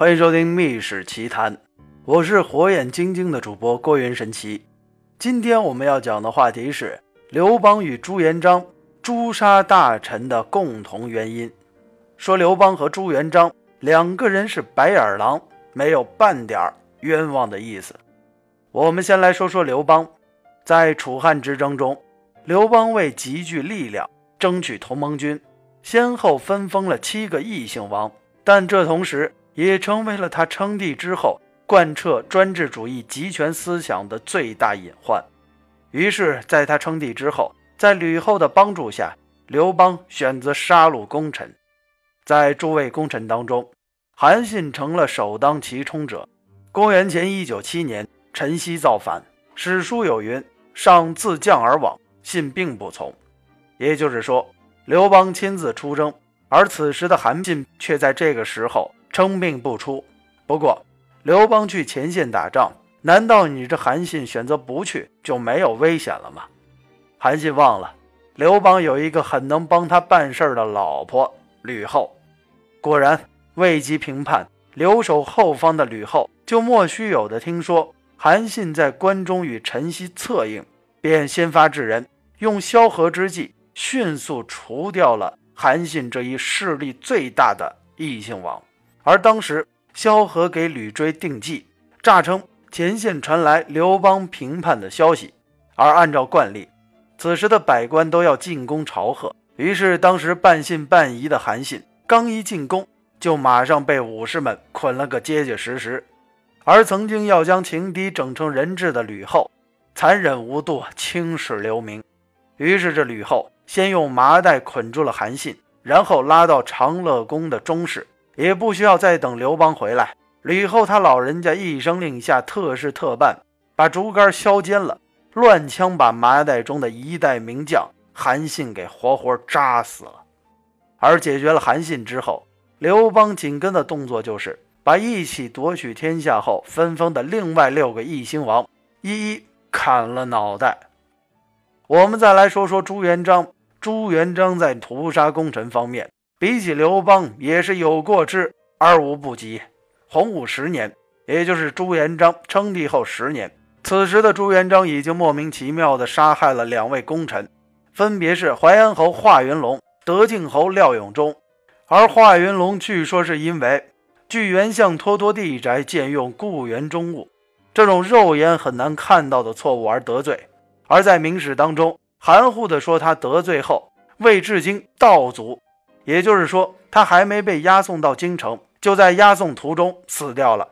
欢迎收听《秘史奇谈》，我是火眼金睛的主播郭云神奇。今天我们要讲的话题是刘邦与朱元璋诛杀大臣的共同原因。说刘邦和朱元璋两个人是白眼狼，没有半点冤枉的意思。我们先来说说刘邦，在楚汉之争中，刘邦为集聚力量，争取同盟军，先后分封了七个异姓王，但这同时也成为了他称帝之后贯彻专制主义集权思想的最大隐患。于是，在他称帝之后，在吕后的帮助下，刘邦选择杀戮功臣。在诸位功臣当中，韩信成了首当其冲者。公元前一九七年，陈豨造反，史书有云：“上自降而往，信并不从。”也就是说，刘邦亲自出征，而此时的韩信却在这个时候称病不出。不过，刘邦去前线打仗，难道你这韩信选择不去就没有危险了吗？韩信忘了，刘邦有一个很能帮他办事的老婆吕后。果然，未及平叛，留守后方的吕后就莫须有的听说韩信在关中与陈豨策应，便先发制人，用萧何之计，迅速除掉了韩信这一势力最大的异姓王。而当时，萧何给吕追定计，诈称前线传来刘邦平叛的消息，而按照惯例，此时的百官都要进宫朝贺。于是，当时半信半疑的韩信。刚一进宫，就马上被武士们捆了个结结实实。而曾经要将情敌整成人质的吕后，残忍无度，青史留名。于是这吕后先用麻袋捆住了韩信，然后拉到长乐宫的中室，也不需要再等刘邦回来。吕后他老人家一声令下，特事特办，把竹竿削尖了，乱枪把麻袋中的一代名将韩信给活活扎死了。而解决了韩信之后，刘邦紧跟的动作就是把一起夺取天下后分封的另外六个异姓王一一砍了脑袋。我们再来说说朱元璋。朱元璋在屠杀功臣方面，比起刘邦也是有过之而无不及。洪武十年，也就是朱元璋称帝后十年，此时的朱元璋已经莫名其妙地杀害了两位功臣，分别是淮安侯华云龙。德靖侯廖永忠，而华云龙据说是因为据元相托托地宅借用故园中物这种肉眼很难看到的错误而得罪，而在明史当中含糊的说他得罪后为至京道祖，也就是说他还没被押送到京城，就在押送途中死掉了。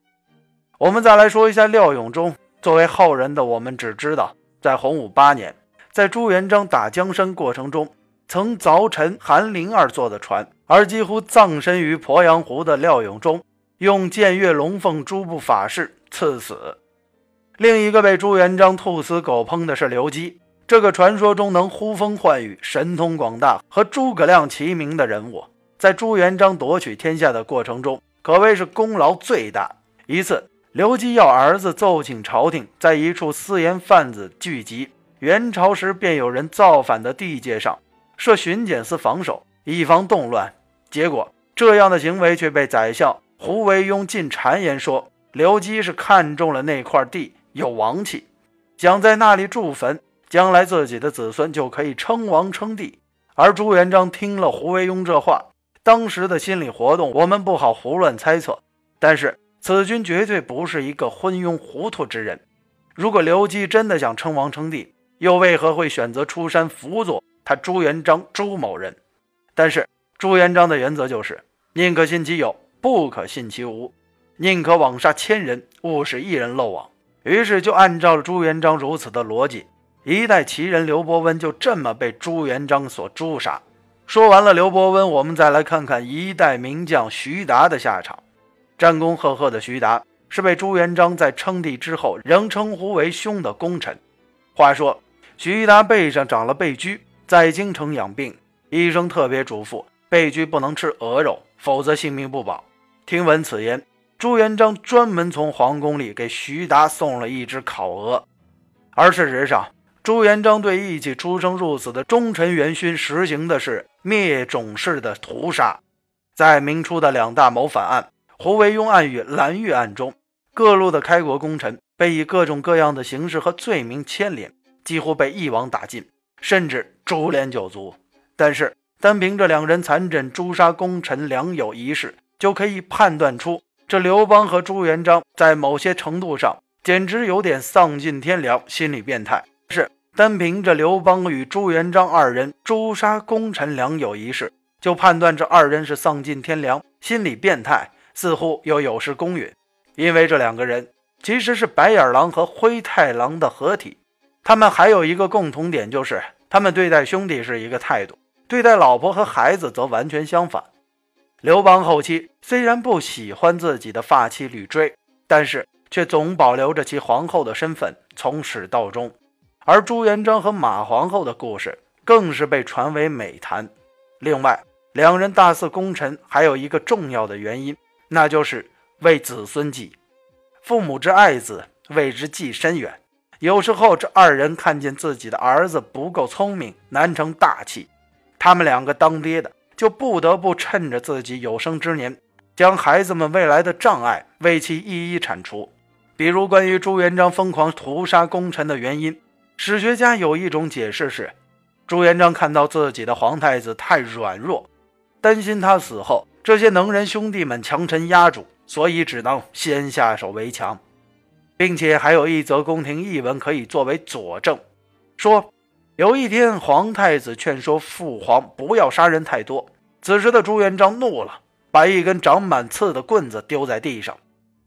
我们再来说一下廖永忠，作为后人的我们只知道在洪武八年，在朱元璋打江山过程中。曾凿沉韩林儿坐的船，而几乎葬身于鄱阳湖的廖永忠，用剑月龙凤诸部法事赐死。另一个被朱元璋兔死狗烹的是刘基，这个传说中能呼风唤雨、神通广大和诸葛亮齐名的人物，在朱元璋夺取天下的过程中，可谓是功劳最大。一次，刘基要儿子奏请朝廷，在一处私盐贩子聚集，元朝时便有人造反的地界上。设巡检司防守，以防动乱。结果，这样的行为却被宰相胡惟庸进谗言说，刘基是看中了那块地有王气，想在那里筑坟，将来自己的子孙就可以称王称帝。而朱元璋听了胡惟庸这话，当时的心理活动我们不好胡乱猜测，但是此君绝对不是一个昏庸糊涂之人。如果刘基真的想称王称帝，又为何会选择出山辅佐？他朱元璋朱某人，但是朱元璋的原则就是宁可信其有，不可信其无，宁可枉杀千人，勿使一人漏网。于是就按照了朱元璋如此的逻辑，一代奇人刘伯温就这么被朱元璋所诛杀。说完了刘伯温，我们再来看看一代名将徐达的下场。战功赫赫的徐达是被朱元璋在称帝之后仍称呼为兄的功臣。话说徐达背上长了背疽。在京城养病，医生特别嘱咐背疽不能吃鹅肉，否则性命不保。听闻此言，朱元璋专门从皇宫里给徐达送了一只烤鹅。而事实上，朱元璋对一起出生入死的忠臣元勋实行的是灭种式的屠杀。在明初的两大谋反案，胡惟庸案与蓝玉案中，各路的开国功臣被以各种各样的形式和罪名牵连，几乎被一网打尽，甚至株连九族。但是，单凭这两人残忍诛杀功臣良友一事，就可以判断出，这刘邦和朱元璋在某些程度上简直有点丧尽天良，心理变态。是单凭着刘邦与朱元璋二人诛杀功臣良友一事，就判断这二人是丧尽天良、心理变态，似乎又有失公允。因为这两个人其实是白眼狼和灰太狼的合体，他们还有一个共同点，就是他们对待兄弟是一个态度。对待老婆和孩子则完全相反。刘邦后期虽然不喜欢自己的发妻吕雉，但是却总保留着其皇后的身份，从始到终。而朱元璋和马皇后的故事更是被传为美谈。另外，两人大肆功臣还有一个重要的原因，那就是为子孙计。父母之爱子，为之计深远。有时候，这二人看见自己的儿子不够聪明，难成大器。他们两个当爹的就不得不趁着自己有生之年，将孩子们未来的障碍为其一一铲除。比如关于朱元璋疯狂屠杀功臣的原因，史学家有一种解释是：朱元璋看到自己的皇太子太软弱，担心他死后这些能人兄弟们强臣压主，所以只能先下手为强，并且还有一则宫廷译文可以作为佐证，说。有一天，皇太子劝说父皇不要杀人太多。此时的朱元璋怒了，把一根长满刺的棍子丢在地上，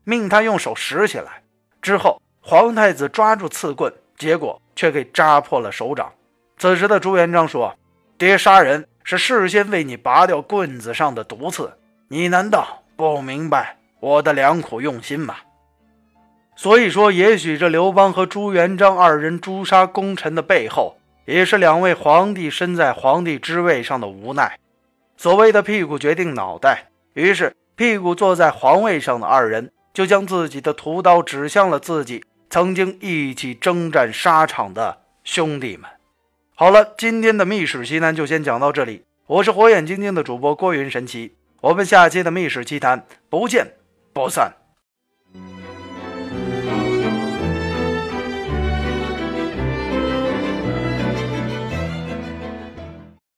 命他用手拾起来。之后，皇太子抓住刺棍，结果却给扎破了手掌。此时的朱元璋说：“爹杀人是事先为你拔掉棍子上的毒刺，你难道不明白我的良苦用心吗？”所以说，也许这刘邦和朱元璋二人诛杀功臣的背后。也是两位皇帝身在皇帝之位上的无奈。所谓的屁股决定脑袋，于是屁股坐在皇位上的二人就将自己的屠刀指向了自己曾经一起征战沙场的兄弟们。好了，今天的密史奇谈就先讲到这里。我是火眼金睛的主播郭云神奇，我们下期的密史奇谈不见不散。